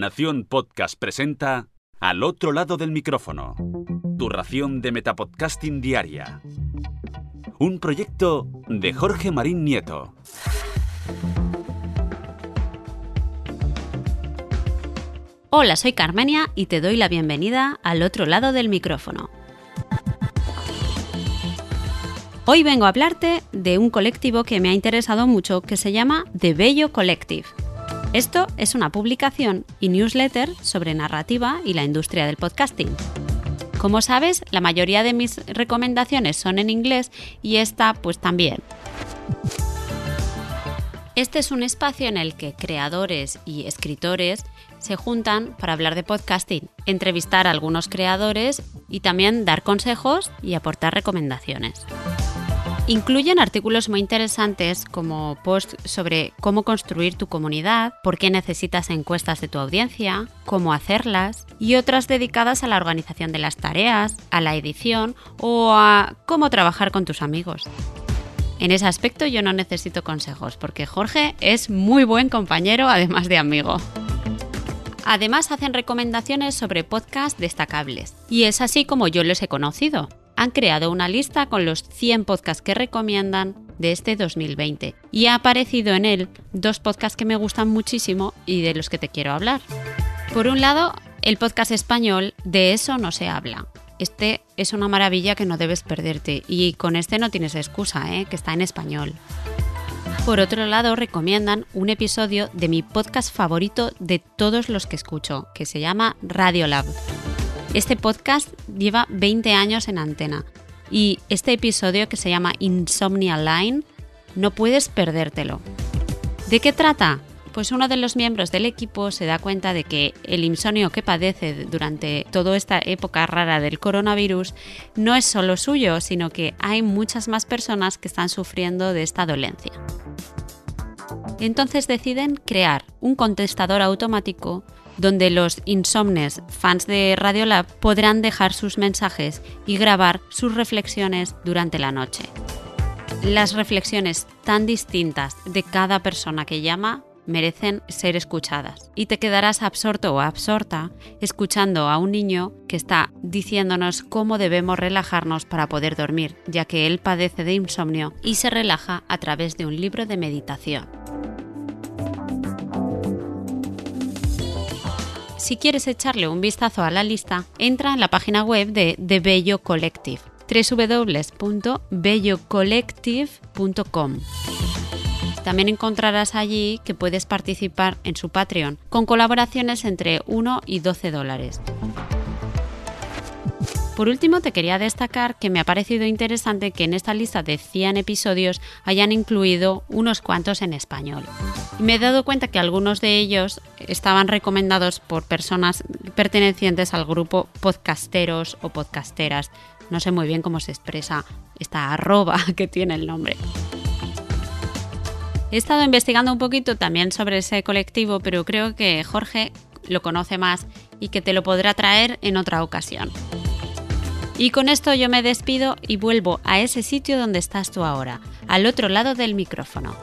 Nación Podcast presenta Al otro lado del micrófono. Tu ración de Metapodcasting Diaria. Un proyecto de Jorge Marín Nieto. Hola, soy Carmenia y te doy la bienvenida al otro lado del micrófono. Hoy vengo a hablarte de un colectivo que me ha interesado mucho que se llama The Bello Collective. Esto es una publicación y newsletter sobre narrativa y la industria del podcasting. Como sabes, la mayoría de mis recomendaciones son en inglés y esta pues también. Este es un espacio en el que creadores y escritores se juntan para hablar de podcasting, entrevistar a algunos creadores y también dar consejos y aportar recomendaciones. Incluyen artículos muy interesantes como posts sobre cómo construir tu comunidad, por qué necesitas encuestas de tu audiencia, cómo hacerlas, y otras dedicadas a la organización de las tareas, a la edición o a cómo trabajar con tus amigos. En ese aspecto yo no necesito consejos porque Jorge es muy buen compañero además de amigo. Además hacen recomendaciones sobre podcasts destacables y es así como yo los he conocido han creado una lista con los 100 podcasts que recomiendan de este 2020 y ha aparecido en él dos podcasts que me gustan muchísimo y de los que te quiero hablar. Por un lado, el podcast español De eso no se habla. Este es una maravilla que no debes perderte y con este no tienes excusa, ¿eh? que está en español. Por otro lado, recomiendan un episodio de mi podcast favorito de todos los que escucho, que se llama Radiolab. Este podcast lleva 20 años en antena y este episodio que se llama Insomnia Line no puedes perdértelo. ¿De qué trata? Pues uno de los miembros del equipo se da cuenta de que el insomnio que padece durante toda esta época rara del coronavirus no es solo suyo, sino que hay muchas más personas que están sufriendo de esta dolencia. Entonces deciden crear un contestador automático donde los insomnes fans de Radiolab podrán dejar sus mensajes y grabar sus reflexiones durante la noche. Las reflexiones tan distintas de cada persona que llama merecen ser escuchadas y te quedarás absorto o absorta escuchando a un niño que está diciéndonos cómo debemos relajarnos para poder dormir, ya que él padece de insomnio y se relaja a través de un libro de meditación. Si quieres echarle un vistazo a la lista, entra en la página web de The Bello Collective www.bellocollective.com. También encontrarás allí que puedes participar en su Patreon con colaboraciones entre 1 y 12 dólares. Por último, te quería destacar que me ha parecido interesante que en esta lista de 100 episodios hayan incluido unos cuantos en español. Y me he dado cuenta que algunos de ellos estaban recomendados por personas pertenecientes al grupo podcasteros o podcasteras. No sé muy bien cómo se expresa esta arroba que tiene el nombre. He estado investigando un poquito también sobre ese colectivo, pero creo que Jorge lo conoce más y que te lo podrá traer en otra ocasión. Y con esto yo me despido y vuelvo a ese sitio donde estás tú ahora, al otro lado del micrófono.